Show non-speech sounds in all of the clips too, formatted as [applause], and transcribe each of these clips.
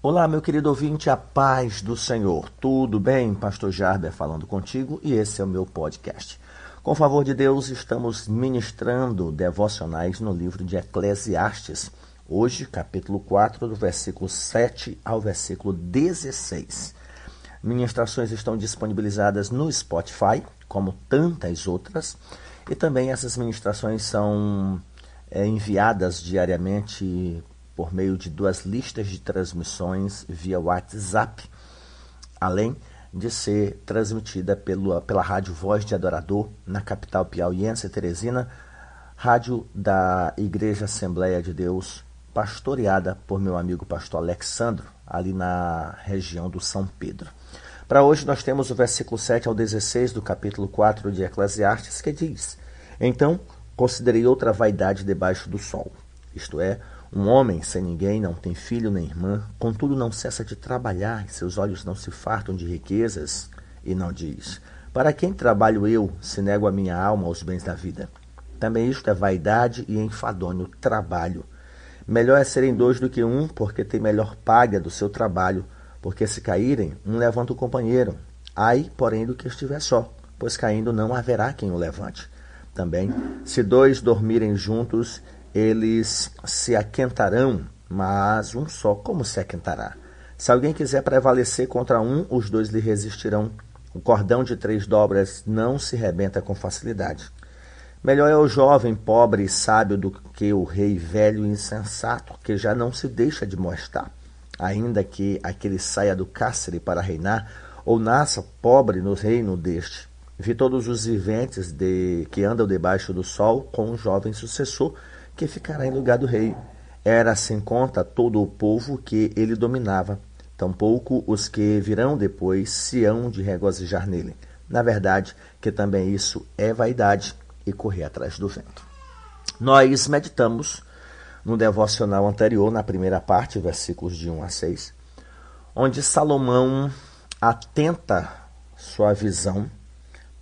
Olá, meu querido ouvinte, a paz do Senhor. Tudo bem? Pastor Jarber falando contigo e esse é o meu podcast. Com o favor de Deus, estamos ministrando devocionais no livro de Eclesiastes. Hoje, capítulo 4, do versículo 7 ao versículo 16. Ministrações estão disponibilizadas no Spotify, como tantas outras, e também essas ministrações são é, enviadas diariamente por meio de duas listas de transmissões via WhatsApp, além de ser transmitida pelo, pela Rádio Voz de Adorador, na capital piauiense Teresina, rádio da Igreja Assembleia de Deus, pastoreada por meu amigo pastor Alexandro, ali na região do São Pedro. Para hoje nós temos o versículo 7 ao 16 do capítulo 4 de Eclesiastes, que diz: Então considerei outra vaidade debaixo do sol, isto é, um homem sem ninguém não tem filho nem irmã, contudo não cessa de trabalhar, seus olhos não se fartam de riquezas, e não diz: Para quem trabalho eu, se nego a minha alma aos bens da vida? Também isto é vaidade e enfadonho trabalho. Melhor é serem dois do que um, porque tem melhor paga do seu trabalho, porque se caírem, um levanta o companheiro. Ai, porém, do que estiver só, pois caindo não haverá quem o levante. Também, se dois dormirem juntos, eles se aquentarão, mas um só como se aquentará? Se alguém quiser prevalecer contra um, os dois lhe resistirão. O cordão de três dobras não se rebenta com facilidade. Melhor é o jovem pobre e sábio do que o rei velho e insensato, que já não se deixa de mostrar, ainda que aquele saia do cárcere para reinar, ou nasça pobre no reino deste. Vi todos os viventes de, que andam debaixo do sol com um jovem sucessor, que ficará em lugar do rei. Era sem conta todo o povo que ele dominava, tampouco os que virão depois se hão de regozijar nele. Na verdade, que também isso é vaidade e correr atrás do vento. Nós meditamos no devocional anterior, na primeira parte, versículos de 1 a 6, onde Salomão atenta sua visão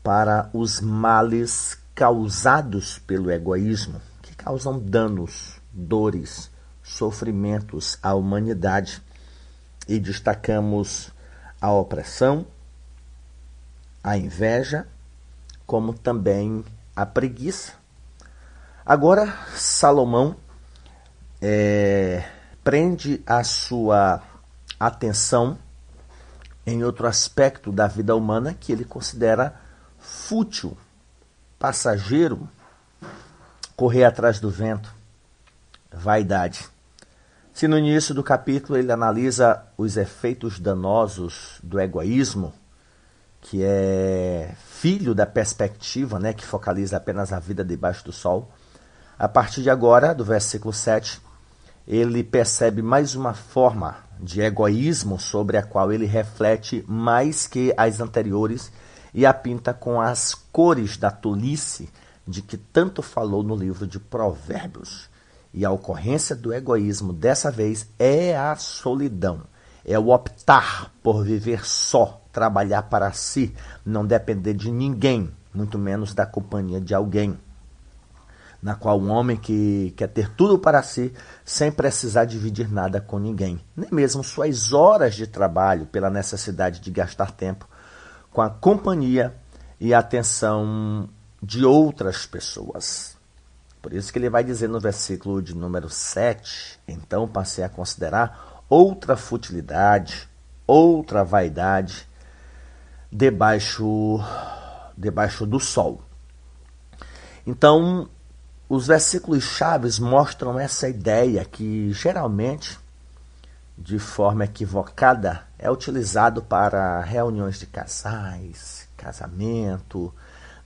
para os males causados pelo egoísmo, causam danos, dores, sofrimentos à humanidade e destacamos a opressão, a inveja, como também a preguiça. Agora, Salomão é, prende a sua atenção em outro aspecto da vida humana que ele considera fútil, passageiro correr atrás do vento, vaidade. Se no início do capítulo ele analisa os efeitos danosos do egoísmo, que é filho da perspectiva, né, que focaliza apenas a vida debaixo do sol, a partir de agora, do versículo 7, ele percebe mais uma forma de egoísmo sobre a qual ele reflete mais que as anteriores e a pinta com as cores da tolice de que tanto falou no livro de Provérbios. E a ocorrência do egoísmo dessa vez é a solidão. É o optar por viver só, trabalhar para si, não depender de ninguém, muito menos da companhia de alguém. Na qual um homem que quer ter tudo para si, sem precisar dividir nada com ninguém, nem mesmo suas horas de trabalho, pela necessidade de gastar tempo com a companhia e atenção de outras pessoas. Por isso que ele vai dizer no versículo de número 7, então passei a considerar outra futilidade, outra vaidade debaixo debaixo do sol. Então, os versículos chaves mostram essa ideia que geralmente de forma equivocada é utilizado para reuniões de casais, casamento,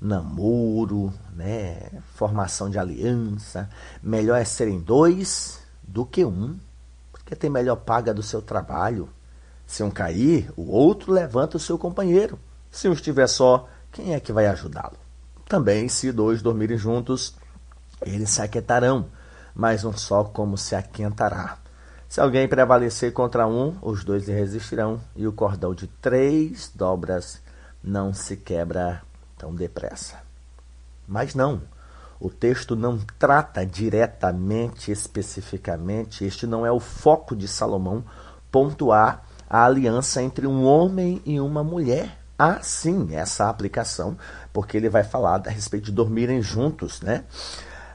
namoro, né, formação de aliança. Melhor é serem dois do que um, porque tem melhor paga do seu trabalho. Se um cair, o outro levanta o seu companheiro. Se um estiver só, quem é que vai ajudá-lo? Também, se dois dormirem juntos, eles se aquietarão, mas um só como se aquentará. Se alguém prevalecer contra um, os dois resistirão, e o cordão de três dobras não se quebra tão depressa. Mas não, o texto não trata diretamente, especificamente, este não é o foco de Salomão pontuar a aliança entre um homem e uma mulher. Ah, sim, essa aplicação, porque ele vai falar a respeito de dormirem juntos, né?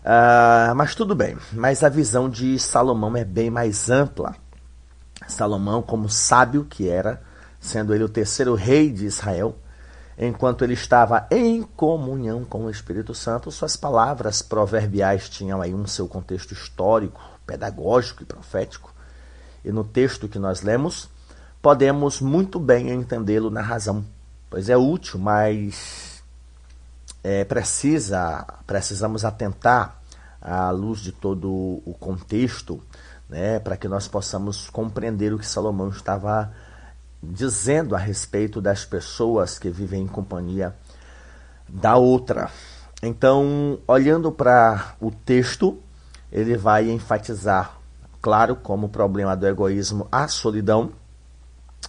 Ah, mas tudo bem, mas a visão de Salomão é bem mais ampla. Salomão, como sábio que era, sendo ele o terceiro rei de Israel, enquanto ele estava em comunhão com o Espírito Santo, suas palavras proverbiais tinham aí um seu contexto histórico, pedagógico e profético. E no texto que nós lemos, podemos muito bem entendê-lo na razão, pois é útil, mas é, precisa, precisamos atentar à luz de todo o contexto, né, para que nós possamos compreender o que Salomão estava dizendo a respeito das pessoas que vivem em companhia da outra. Então, olhando para o texto, ele vai enfatizar, claro, como problema do egoísmo, a solidão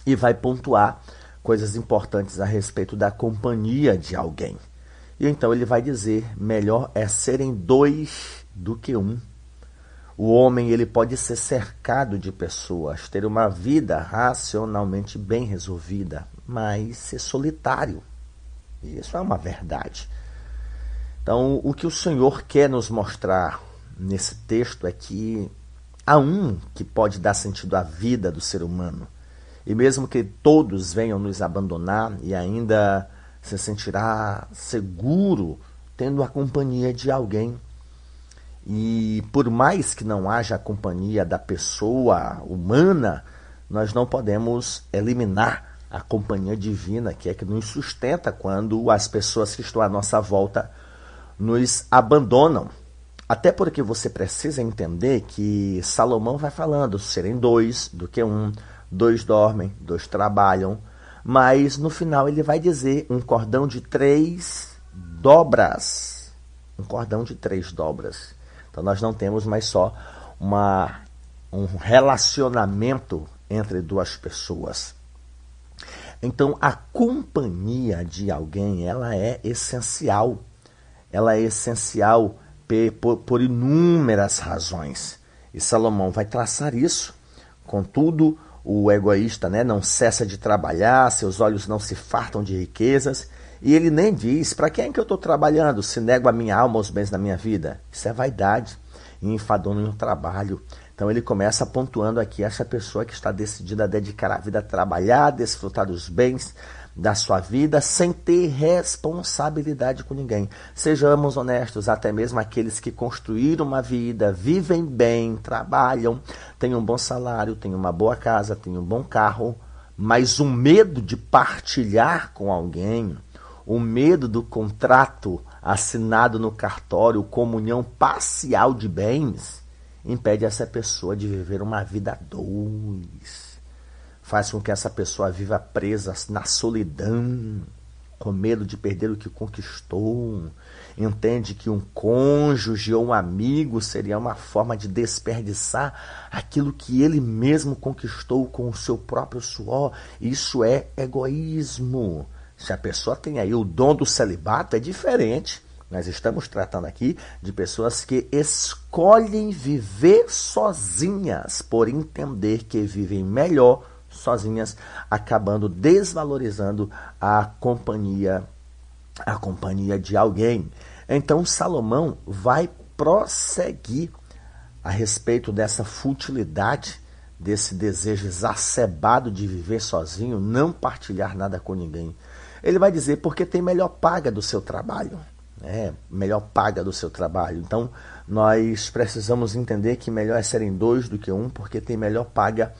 e vai pontuar coisas importantes a respeito da companhia de alguém. E então ele vai dizer: melhor é serem dois do que um. O homem ele pode ser cercado de pessoas, ter uma vida racionalmente bem resolvida, mas ser solitário. Isso é uma verdade. Então, o que o Senhor quer nos mostrar nesse texto é que há um que pode dar sentido à vida do ser humano. E mesmo que todos venham nos abandonar, e ainda se sentirá seguro tendo a companhia de alguém. E por mais que não haja a companhia da pessoa humana, nós não podemos eliminar a companhia divina, que é que nos sustenta quando as pessoas que estão à nossa volta nos abandonam. Até porque você precisa entender que Salomão vai falando serem dois do que um, dois dormem, dois trabalham, mas no final ele vai dizer um cordão de três dobras. Um cordão de três dobras. Então nós não temos mais só uma, um relacionamento entre duas pessoas. Então a companhia de alguém ela é essencial. Ela é essencial por, por inúmeras razões. E Salomão vai traçar isso. Contudo, o egoísta né, não cessa de trabalhar, seus olhos não se fartam de riquezas. E ele nem diz: para quem é que eu estou trabalhando se nego a minha alma aos bens da minha vida? Isso é vaidade e enfadou no trabalho. Então ele começa pontuando aqui essa pessoa que está decidida a dedicar a vida a trabalhar, desfrutar dos bens, da sua vida sem ter responsabilidade com ninguém. Sejamos honestos, até mesmo aqueles que construíram uma vida, vivem bem, trabalham, têm um bom salário, têm uma boa casa, têm um bom carro, mas o medo de partilhar com alguém, o medo do contrato assinado no cartório, comunhão parcial de bens, impede essa pessoa de viver uma vida a dois faz com que essa pessoa viva presa na solidão, com medo de perder o que conquistou. Entende que um cônjuge ou um amigo seria uma forma de desperdiçar aquilo que ele mesmo conquistou com o seu próprio suor. Isso é egoísmo. Se a pessoa tem aí o dom do celibato, é diferente. Nós estamos tratando aqui de pessoas que escolhem viver sozinhas por entender que vivem melhor sozinhas, acabando desvalorizando a companhia a companhia de alguém. Então Salomão vai prosseguir a respeito dessa futilidade, desse desejo exacerbado de viver sozinho, não partilhar nada com ninguém. Ele vai dizer porque tem melhor paga do seu trabalho. É, melhor paga do seu trabalho. Então, nós precisamos entender que melhor é serem dois do que um, porque tem melhor paga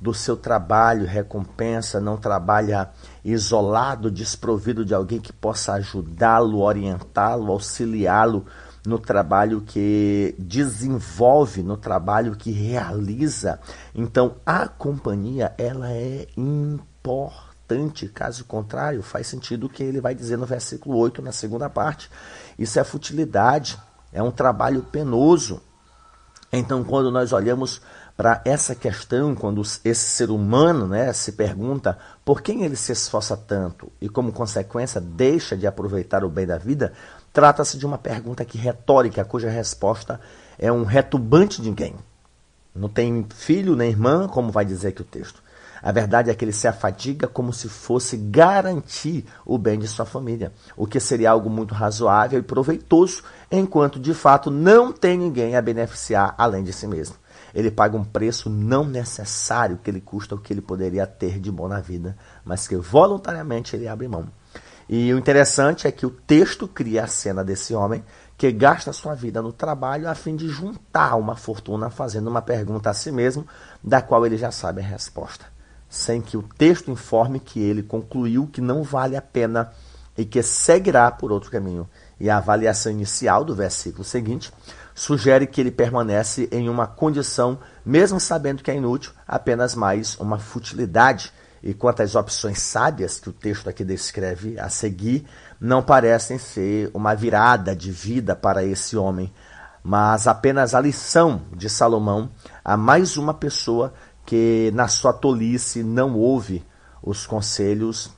do seu trabalho, recompensa, não trabalha isolado, desprovido de alguém que possa ajudá-lo, orientá-lo, auxiliá-lo no trabalho que desenvolve, no trabalho que realiza. Então, a companhia, ela é importante. Caso contrário, faz sentido o que ele vai dizer no versículo 8, na segunda parte. Isso é futilidade, é um trabalho penoso. Então, quando nós olhamos para essa questão, quando esse ser humano né, se pergunta por quem ele se esforça tanto e, como consequência, deixa de aproveitar o bem da vida, trata-se de uma pergunta que retórica, cuja resposta é um retumbante de ninguém. Não tem filho nem irmã, como vai dizer aqui o texto. A verdade é que ele se afadiga como se fosse garantir o bem de sua família, o que seria algo muito razoável e proveitoso, enquanto de fato não tem ninguém a beneficiar além de si mesmo. Ele paga um preço não necessário que ele custa o que ele poderia ter de bom na vida, mas que voluntariamente ele abre mão. E o interessante é que o texto cria a cena desse homem que gasta sua vida no trabalho a fim de juntar uma fortuna fazendo uma pergunta a si mesmo, da qual ele já sabe a resposta sem que o texto informe que ele concluiu que não vale a pena e que seguirá por outro caminho. E a avaliação inicial do versículo seguinte sugere que ele permanece em uma condição, mesmo sabendo que é inútil, apenas mais uma futilidade. E quanto às opções sábias que o texto aqui descreve a seguir, não parecem ser uma virada de vida para esse homem, mas apenas a lição de Salomão a mais uma pessoa que na sua tolice não ouve os conselhos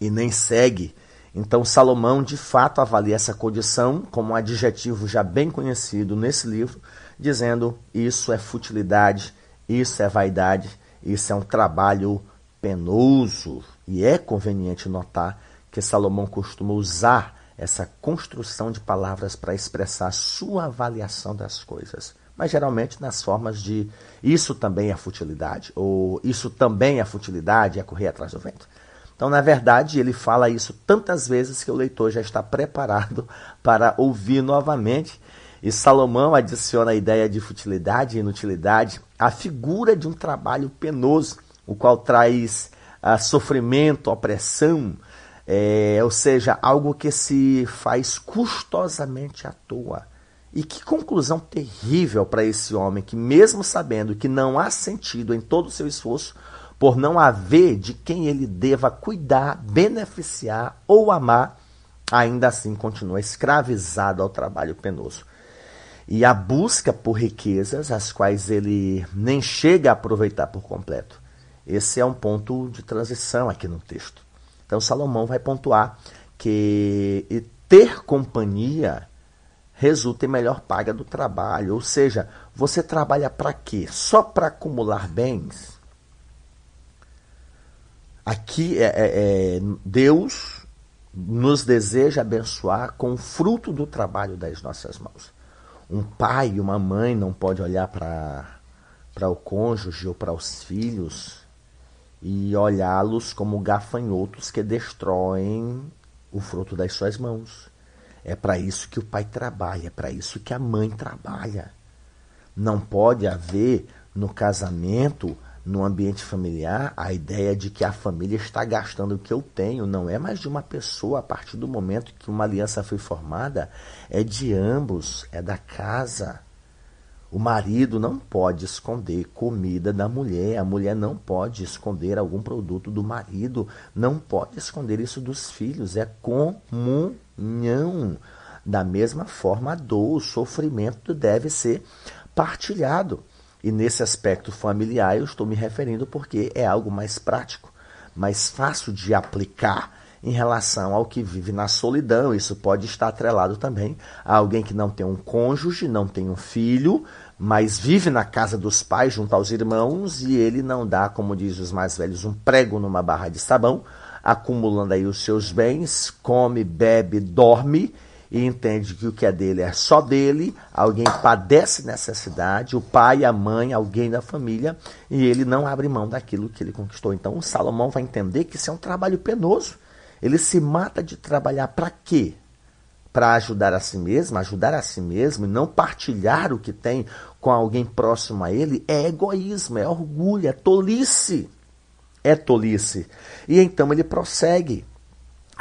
e nem segue. Então Salomão de fato avalia essa condição como um adjetivo já bem conhecido nesse livro, dizendo isso é futilidade, isso é vaidade, isso é um trabalho penoso. E é conveniente notar que Salomão costuma usar essa construção de palavras para expressar sua avaliação das coisas mas geralmente nas formas de isso também é futilidade, ou isso também é futilidade, é correr atrás do vento. Então, na verdade, ele fala isso tantas vezes que o leitor já está preparado [laughs] para ouvir novamente. E Salomão adiciona a ideia de futilidade e inutilidade à figura de um trabalho penoso, o qual traz uh, sofrimento, opressão, é, ou seja, algo que se faz custosamente à toa. E que conclusão terrível para esse homem que, mesmo sabendo que não há sentido em todo o seu esforço, por não haver de quem ele deva cuidar, beneficiar ou amar, ainda assim continua escravizado ao trabalho penoso. E a busca por riquezas, as quais ele nem chega a aproveitar por completo. Esse é um ponto de transição aqui no texto. Então Salomão vai pontuar que ter companhia resulta em melhor paga do trabalho. Ou seja, você trabalha para quê? Só para acumular bens? Aqui é, é, é, Deus nos deseja abençoar com o fruto do trabalho das nossas mãos. Um pai uma mãe não pode olhar para o cônjuge ou para os filhos e olhá-los como gafanhotos que destroem o fruto das suas mãos. É para isso que o pai trabalha, é para isso que a mãe trabalha. Não pode haver no casamento, no ambiente familiar, a ideia de que a família está gastando o que eu tenho. Não é mais de uma pessoa. A partir do momento que uma aliança foi formada, é de ambos, é da casa. O marido não pode esconder comida da mulher, a mulher não pode esconder algum produto do marido, não pode esconder isso dos filhos, é comunhão. Da mesma forma, a dor, o sofrimento deve ser partilhado. E nesse aspecto familiar eu estou me referindo porque é algo mais prático, mais fácil de aplicar em relação ao que vive na solidão. Isso pode estar atrelado também a alguém que não tem um cônjuge, não tem um filho, mas vive na casa dos pais junto aos irmãos e ele não dá, como diz os mais velhos, um prego numa barra de sabão, acumulando aí os seus bens, come, bebe, dorme e entende que o que é dele é só dele, alguém padece necessidade, o pai, a mãe, alguém da família, e ele não abre mão daquilo que ele conquistou. Então, Salomão vai entender que isso é um trabalho penoso. Ele se mata de trabalhar para quê? Para ajudar a si mesmo, ajudar a si mesmo e não partilhar o que tem com alguém próximo a ele, é egoísmo, é orgulho, é tolice. É tolice. E então ele prossegue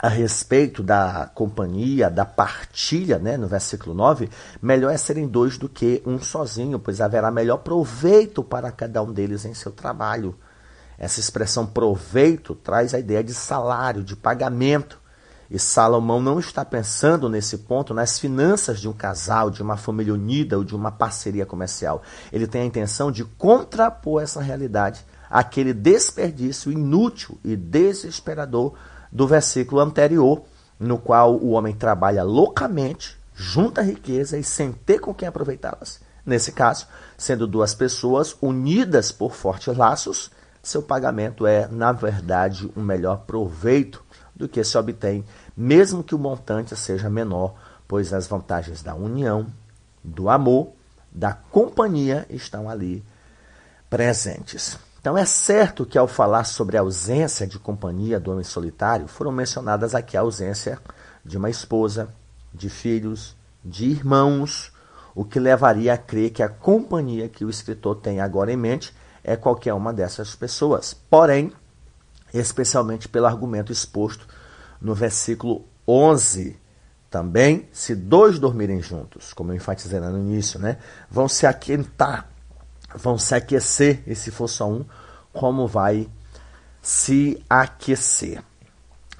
a respeito da companhia, da partilha, né, no versículo 9, melhor é serem dois do que um sozinho, pois haverá melhor proveito para cada um deles em seu trabalho. Essa expressão proveito traz a ideia de salário, de pagamento. E Salomão não está pensando nesse ponto nas finanças de um casal, de uma família unida ou de uma parceria comercial. Ele tem a intenção de contrapor essa realidade àquele desperdício inútil e desesperador do versículo anterior, no qual o homem trabalha loucamente, junta riqueza e sem ter com quem aproveitá-las. Nesse caso, sendo duas pessoas unidas por fortes laços, seu pagamento é, na verdade, um melhor proveito do que se obtém, mesmo que o montante seja menor, pois as vantagens da união, do amor, da companhia estão ali presentes. Então é certo que ao falar sobre a ausência de companhia do homem solitário, foram mencionadas aqui a ausência de uma esposa, de filhos, de irmãos, o que levaria a crer que a companhia que o escritor tem agora em mente é qualquer uma dessas pessoas. Porém, especialmente pelo argumento exposto no versículo 11, também, se dois dormirem juntos, como eu enfatizei no início, né, vão se aquentar vão se aquecer, e se for só um, como vai se aquecer.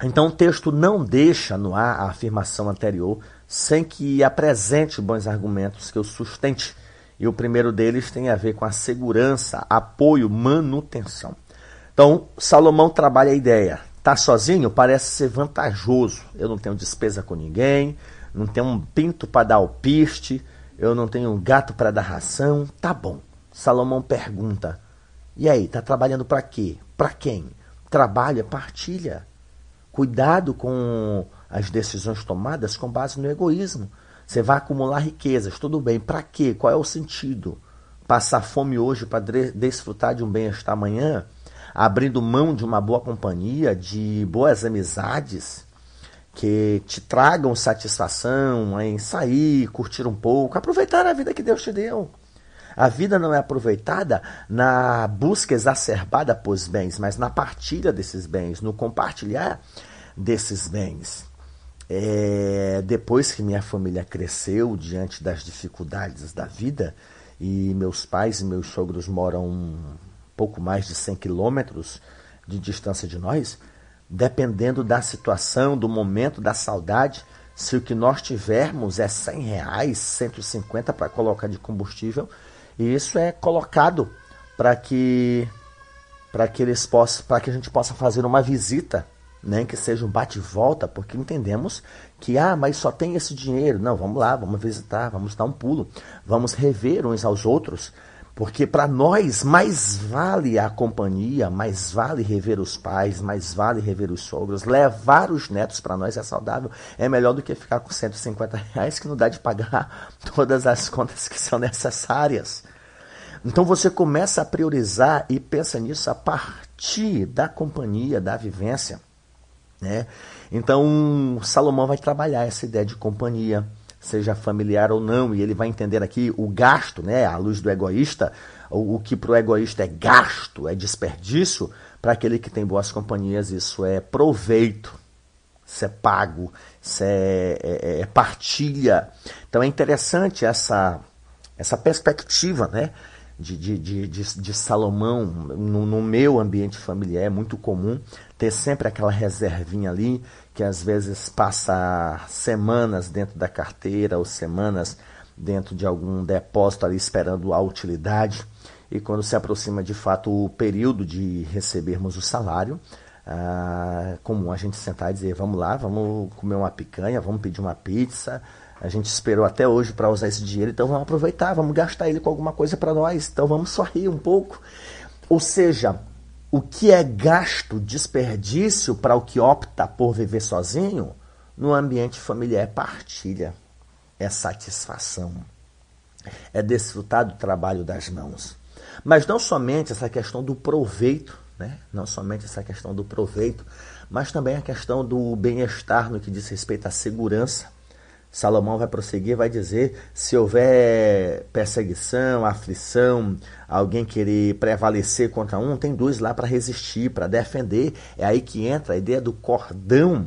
Então o texto não deixa no ar a afirmação anterior sem que apresente bons argumentos que o sustente. E o primeiro deles tem a ver com a segurança, apoio, manutenção. Então, Salomão trabalha a ideia. Tá sozinho parece ser vantajoso. Eu não tenho despesa com ninguém, não tenho um pinto para dar alpiste, eu não tenho um gato para dar ração. Tá bom. Salomão pergunta: E aí, tá trabalhando para quê? Para quem? Trabalha, partilha. Cuidado com as decisões tomadas com base no egoísmo. Você vai acumular riquezas, tudo bem. Para quê? Qual é o sentido? Passar fome hoje para desfrutar de um bem-estar amanhã? Abrindo mão de uma boa companhia, de boas amizades que te tragam satisfação em sair, curtir um pouco, aproveitar a vida que Deus te deu. A vida não é aproveitada na busca exacerbada por bens, mas na partilha desses bens, no compartilhar desses bens. É, depois que minha família cresceu diante das dificuldades da vida, e meus pais e meus sogros moram pouco mais de 100 quilômetros de distância de nós, dependendo da situação, do momento, da saudade, se o que nós tivermos é 100 reais, 150 para colocar de combustível, e isso é colocado para que para que eles possam, para que a gente possa fazer uma visita, nem que seja um bate-volta, porque entendemos que ah, mas só tem esse dinheiro. Não, vamos lá, vamos visitar, vamos dar um pulo, vamos rever uns aos outros, porque para nós mais vale a companhia, mais vale rever os pais, mais vale rever os sogros, levar os netos para nós é saudável, é melhor do que ficar com 150 reais que não dá de pagar [laughs] todas as contas que são necessárias. Então você começa a priorizar e pensa nisso a partir da companhia, da vivência. Né? Então Salomão vai trabalhar essa ideia de companhia seja familiar ou não, e ele vai entender aqui o gasto, né, à luz do egoísta, o, o que para o egoísta é gasto, é desperdício, para aquele que tem boas companhias isso é proveito, isso é pago, isso é, é, é partilha. Então é interessante essa, essa perspectiva, né? De, de, de, de, de Salomão no, no meu ambiente familiar é muito comum ter sempre aquela reservinha ali que às vezes passa semanas dentro da carteira ou semanas dentro de algum depósito ali esperando a utilidade. E quando se aproxima de fato o período de recebermos o salário, ah, comum a gente sentar e dizer: vamos lá, vamos comer uma picanha, vamos pedir uma pizza. A gente esperou até hoje para usar esse dinheiro, então vamos aproveitar, vamos gastar ele com alguma coisa para nós. Então vamos sorrir um pouco. Ou seja, o que é gasto, desperdício para o que opta por viver sozinho, no ambiente familiar é partilha, é satisfação, é desfrutar do trabalho das mãos. Mas não somente essa questão do proveito, né? não somente essa questão do proveito, mas também a questão do bem-estar no que diz respeito à segurança, Salomão vai prosseguir, vai dizer: se houver perseguição, aflição, alguém querer prevalecer contra um, tem dois lá para resistir, para defender. É aí que entra a ideia do cordão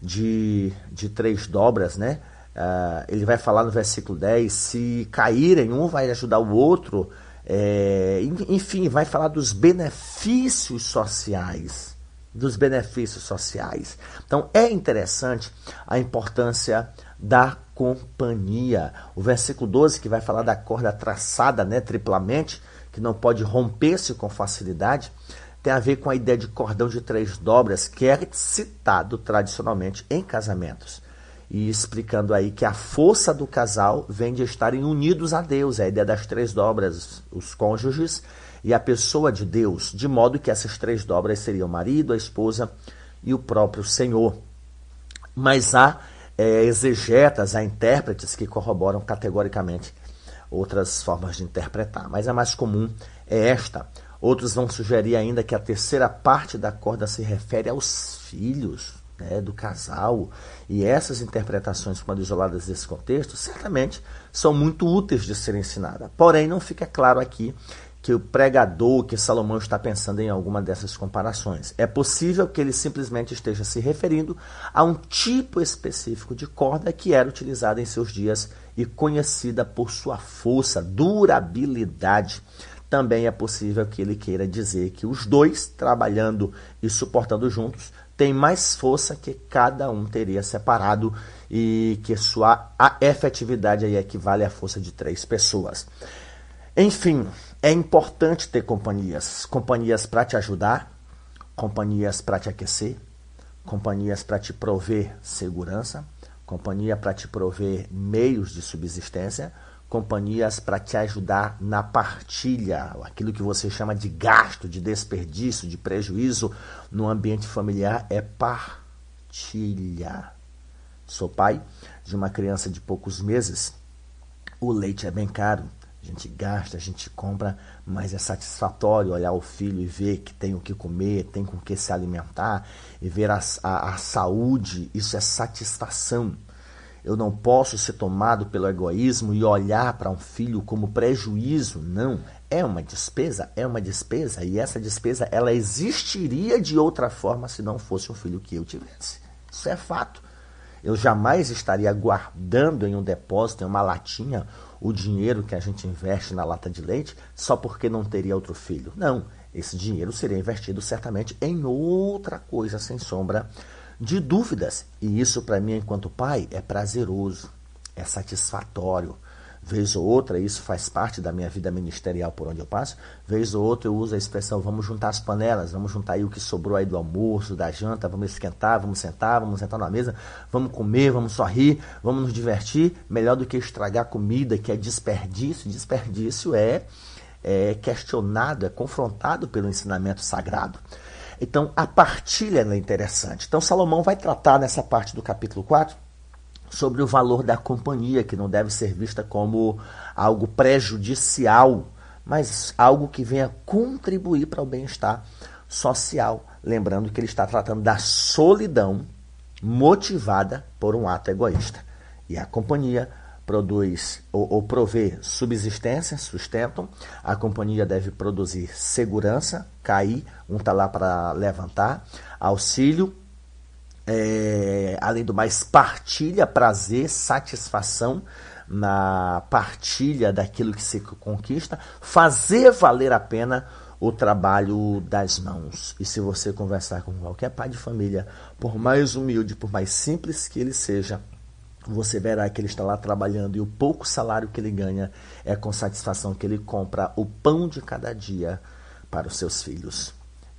de, de três dobras, né? Uh, ele vai falar no versículo 10: se caírem, um vai ajudar o outro. É, enfim, vai falar dos benefícios sociais. Dos benefícios sociais. Então é interessante a importância da companhia. O versículo 12, que vai falar da corda traçada né, triplamente, que não pode romper-se com facilidade, tem a ver com a ideia de cordão de três dobras, que é citado tradicionalmente em casamentos. e explicando aí que a força do casal vem de estarem unidos a Deus, é a ideia das três dobras, os cônjuges e a pessoa de Deus, de modo que essas três dobras seriam o marido, a esposa e o próprio Senhor. Mas há é, exegetas, há intérpretes que corroboram categoricamente outras formas de interpretar, mas a mais comum é esta. Outros vão sugerir ainda que a terceira parte da corda se refere aos filhos né, do casal. E essas interpretações, quando isoladas desse contexto, certamente são muito úteis de serem ensinadas. Porém, não fica claro aqui que o pregador, que Salomão está pensando em alguma dessas comparações. É possível que ele simplesmente esteja se referindo a um tipo específico de corda que era utilizada em seus dias e conhecida por sua força, durabilidade. Também é possível que ele queira dizer que os dois, trabalhando e suportando juntos, têm mais força que cada um teria separado e que sua efetividade aí equivale à força de três pessoas. Enfim, é importante ter companhias, companhias para te ajudar, companhias para te aquecer, companhias para te prover segurança, companhia para te prover meios de subsistência, companhias para te ajudar na partilha, aquilo que você chama de gasto, de desperdício, de prejuízo no ambiente familiar é partilha. Sou pai de uma criança de poucos meses. O leite é bem caro. A gente gasta, a gente compra, mas é satisfatório olhar o filho e ver que tem o que comer, tem com o que se alimentar e ver a, a, a saúde. Isso é satisfação. Eu não posso ser tomado pelo egoísmo e olhar para um filho como prejuízo. Não, é uma despesa, é uma despesa e essa despesa ela existiria de outra forma se não fosse um filho que eu tivesse. Isso é fato. Eu jamais estaria guardando em um depósito, em uma latinha, o dinheiro que a gente investe na lata de leite só porque não teria outro filho. Não, esse dinheiro seria investido certamente em outra coisa, sem sombra de dúvidas. E isso, para mim, enquanto pai, é prazeroso, é satisfatório. Vez ou outra, isso faz parte da minha vida ministerial por onde eu passo. Vez ou outra, eu uso a expressão: vamos juntar as panelas, vamos juntar aí o que sobrou aí do almoço, da janta, vamos esquentar, vamos sentar, vamos sentar na mesa, vamos comer, vamos sorrir, vamos nos divertir. Melhor do que estragar comida, que é desperdício. Desperdício é, é questionado, é confrontado pelo ensinamento sagrado. Então, a partilha é interessante. Então, Salomão vai tratar nessa parte do capítulo 4 sobre o valor da companhia, que não deve ser vista como algo prejudicial, mas algo que venha contribuir para o bem-estar social. Lembrando que ele está tratando da solidão motivada por um ato egoísta. E a companhia produz ou, ou provê subsistência, sustento, a companhia deve produzir segurança, cair, um está lá para levantar, auxílio, é, além do mais, partilha, prazer, satisfação na partilha daquilo que se conquista, fazer valer a pena o trabalho das mãos. E se você conversar com qualquer pai de família, por mais humilde, por mais simples que ele seja, você verá que ele está lá trabalhando e o pouco salário que ele ganha é com satisfação que ele compra o pão de cada dia para os seus filhos.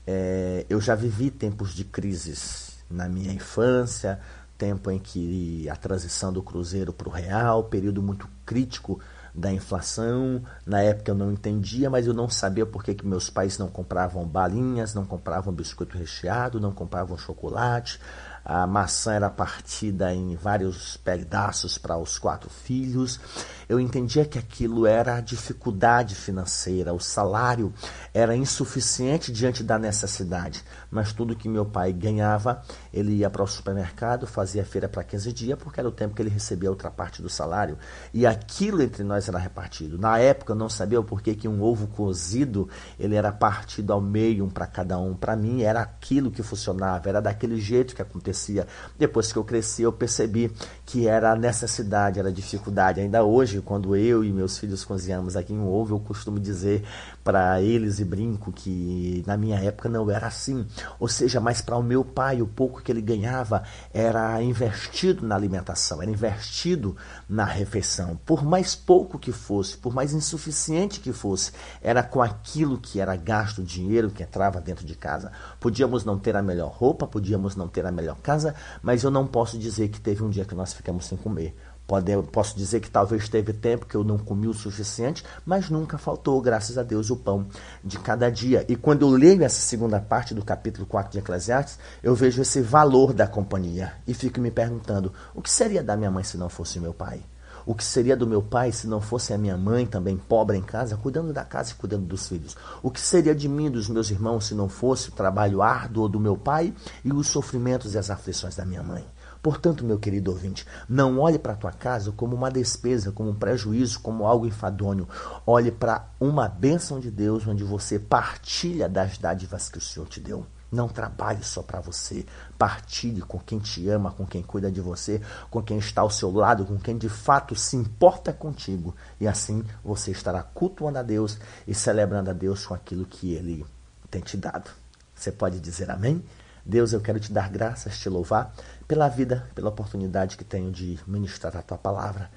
É, eu já vivi tempos de crises na minha infância, tempo em que a transição do cruzeiro para o real, período muito crítico da inflação. Na época eu não entendia, mas eu não sabia por que, que meus pais não compravam balinhas, não compravam biscoito recheado, não compravam chocolate a maçã era partida em vários pedaços para os quatro filhos. Eu entendia que aquilo era dificuldade financeira, o salário era insuficiente diante da necessidade, mas tudo que meu pai ganhava, ele ia para o supermercado, fazia feira para 15 dias, porque era o tempo que ele recebia outra parte do salário, e aquilo entre nós era repartido. Na época eu não sabia o porquê que um ovo cozido, ele era partido ao meio, um para cada um. Para mim era aquilo que funcionava, era daquele jeito que acontecia acontecia. Depois que eu cresci, eu percebi que era necessidade, era dificuldade. Ainda hoje, quando eu e meus filhos cozinhamos aqui em ovo, eu costumo dizer para eles e brinco que na minha época não era assim. Ou seja, mas para o meu pai, o pouco que ele ganhava era investido na alimentação, era investido na refeição. Por mais pouco que fosse, por mais insuficiente que fosse, era com aquilo que era gasto, o dinheiro que entrava dentro de casa. Podíamos não ter a melhor roupa, podíamos não ter a melhor casa, mas eu não posso dizer que teve um dia que nós ficamos sem comer. Pode, posso dizer que talvez teve tempo que eu não comi o suficiente, mas nunca faltou, graças a Deus, o pão de cada dia. E quando eu leio essa segunda parte do capítulo 4 de Eclesiastes, eu vejo esse valor da companhia e fico me perguntando: o que seria da minha mãe se não fosse meu pai? O que seria do meu pai se não fosse a minha mãe também pobre em casa, cuidando da casa e cuidando dos filhos? O que seria de mim e dos meus irmãos se não fosse o trabalho árduo do meu pai e os sofrimentos e as aflições da minha mãe? Portanto, meu querido ouvinte, não olhe para a tua casa como uma despesa, como um prejuízo, como algo enfadonho. Olhe para uma bênção de Deus onde você partilha das dádivas que o Senhor te deu. Não trabalhe só para você. Partilhe com quem te ama, com quem cuida de você, com quem está ao seu lado, com quem de fato se importa contigo. E assim você estará cultuando a Deus e celebrando a Deus com aquilo que Ele tem te dado. Você pode dizer amém? Deus, eu quero te dar graças, te louvar pela vida, pela oportunidade que tenho de ministrar a tua palavra.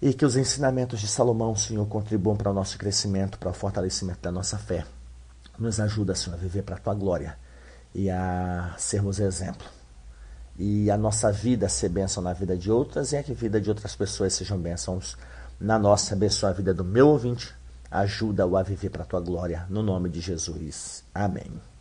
E que os ensinamentos de Salomão, Senhor, contribuam para o nosso crescimento, para o fortalecimento da nossa fé. Nos ajuda, Senhor, a viver para a tua glória e a sermos exemplo. E a nossa vida ser bênção na vida de outras e a que vida de outras pessoas sejam bênçãos na nossa. Abençoa a vida do meu ouvinte. Ajuda-o a viver para a tua glória. No nome de Jesus. Amém.